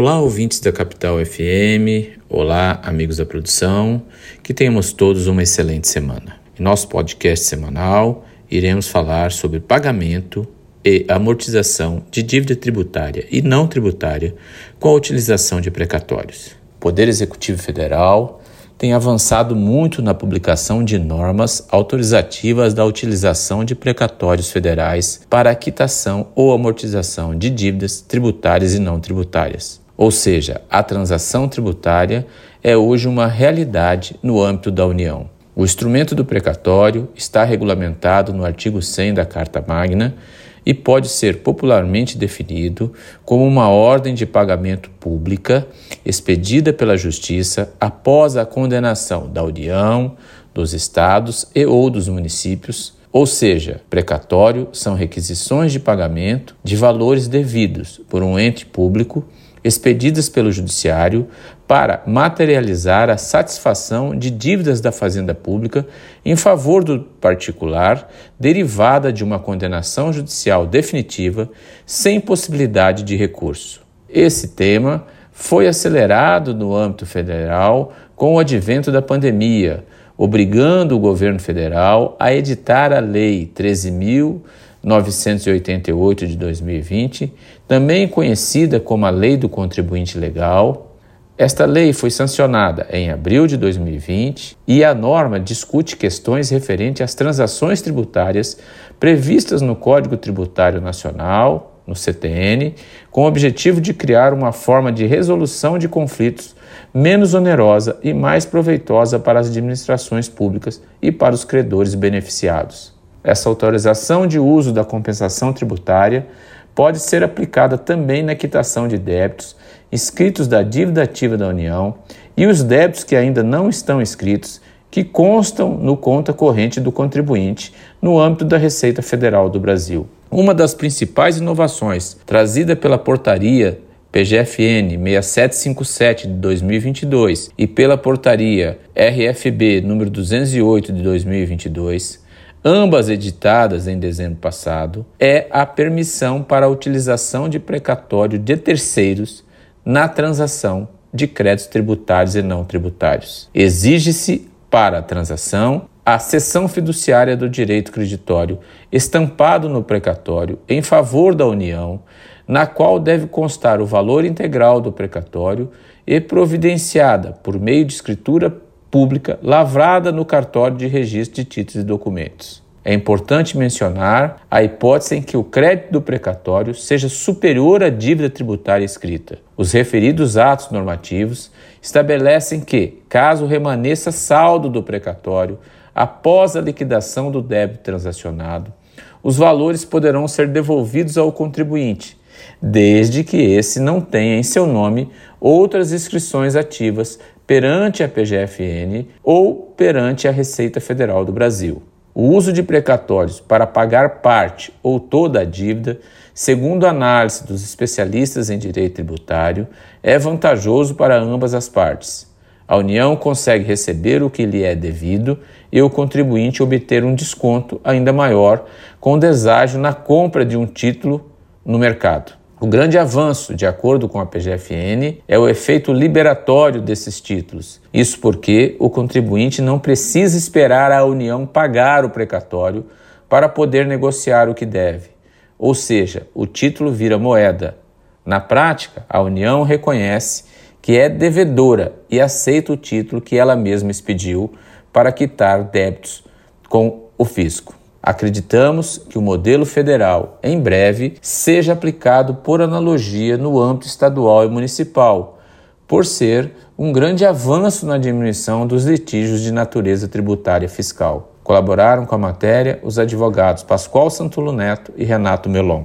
Olá, ouvintes da Capital FM, olá, amigos da produção, que tenhamos todos uma excelente semana. Em nosso podcast semanal, iremos falar sobre pagamento e amortização de dívida tributária e não tributária com a utilização de precatórios. O Poder Executivo Federal tem avançado muito na publicação de normas autorizativas da utilização de precatórios federais para a quitação ou amortização de dívidas tributárias e não tributárias. Ou seja, a transação tributária é hoje uma realidade no âmbito da União. O instrumento do precatório está regulamentado no artigo 100 da Carta Magna e pode ser popularmente definido como uma ordem de pagamento pública expedida pela Justiça após a condenação da União, dos Estados e ou dos municípios, ou seja, precatório são requisições de pagamento de valores devidos por um ente público expedidas pelo Judiciário para materializar a satisfação de dívidas da Fazenda Pública em favor do particular, derivada de uma condenação judicial definitiva sem possibilidade de recurso. Esse tema foi acelerado no âmbito federal com o advento da pandemia, obrigando o governo federal a editar a Lei 13.000 988 de 2020, também conhecida como a Lei do Contribuinte Legal. Esta lei foi sancionada em abril de 2020 e a norma discute questões referentes às transações tributárias previstas no Código Tributário Nacional, no CTN, com o objetivo de criar uma forma de resolução de conflitos menos onerosa e mais proveitosa para as administrações públicas e para os credores beneficiados. Essa autorização de uso da compensação tributária pode ser aplicada também na quitação de débitos inscritos da dívida ativa da União e os débitos que ainda não estão inscritos, que constam no conta corrente do contribuinte no âmbito da Receita Federal do Brasil. Uma das principais inovações trazida pela portaria PGFN 6757 de 2022 e pela portaria RFB número 208 de 2022 ambas editadas em dezembro passado, é a permissão para a utilização de precatório de terceiros na transação de créditos tributários e não tributários. Exige-se para a transação a cessão fiduciária do direito creditório estampado no precatório em favor da União, na qual deve constar o valor integral do precatório e providenciada por meio de escritura pública lavrada no cartório de registro de títulos e documentos. É importante mencionar a hipótese em que o crédito do precatório seja superior à dívida tributária escrita. Os referidos atos normativos estabelecem que, caso remaneça saldo do precatório após a liquidação do débito transacionado, os valores poderão ser devolvidos ao contribuinte, desde que esse não tenha em seu nome outras inscrições ativas perante a PGFN ou perante a Receita Federal do Brasil. O uso de precatórios para pagar parte ou toda a dívida, segundo a análise dos especialistas em direito tributário, é vantajoso para ambas as partes. A União consegue receber o que lhe é devido e o contribuinte obter um desconto ainda maior com deságio na compra de um título no mercado. O grande avanço, de acordo com a PGFN, é o efeito liberatório desses títulos. Isso porque o contribuinte não precisa esperar a União pagar o precatório para poder negociar o que deve. Ou seja, o título vira moeda. Na prática, a União reconhece que é devedora e aceita o título que ela mesma expediu para quitar débitos com o fisco. Acreditamos que o modelo federal, em breve, seja aplicado por analogia no âmbito estadual e municipal, por ser um grande avanço na diminuição dos litígios de natureza tributária fiscal. Colaboraram com a matéria os advogados Pascoal Santulo Neto e Renato Melon.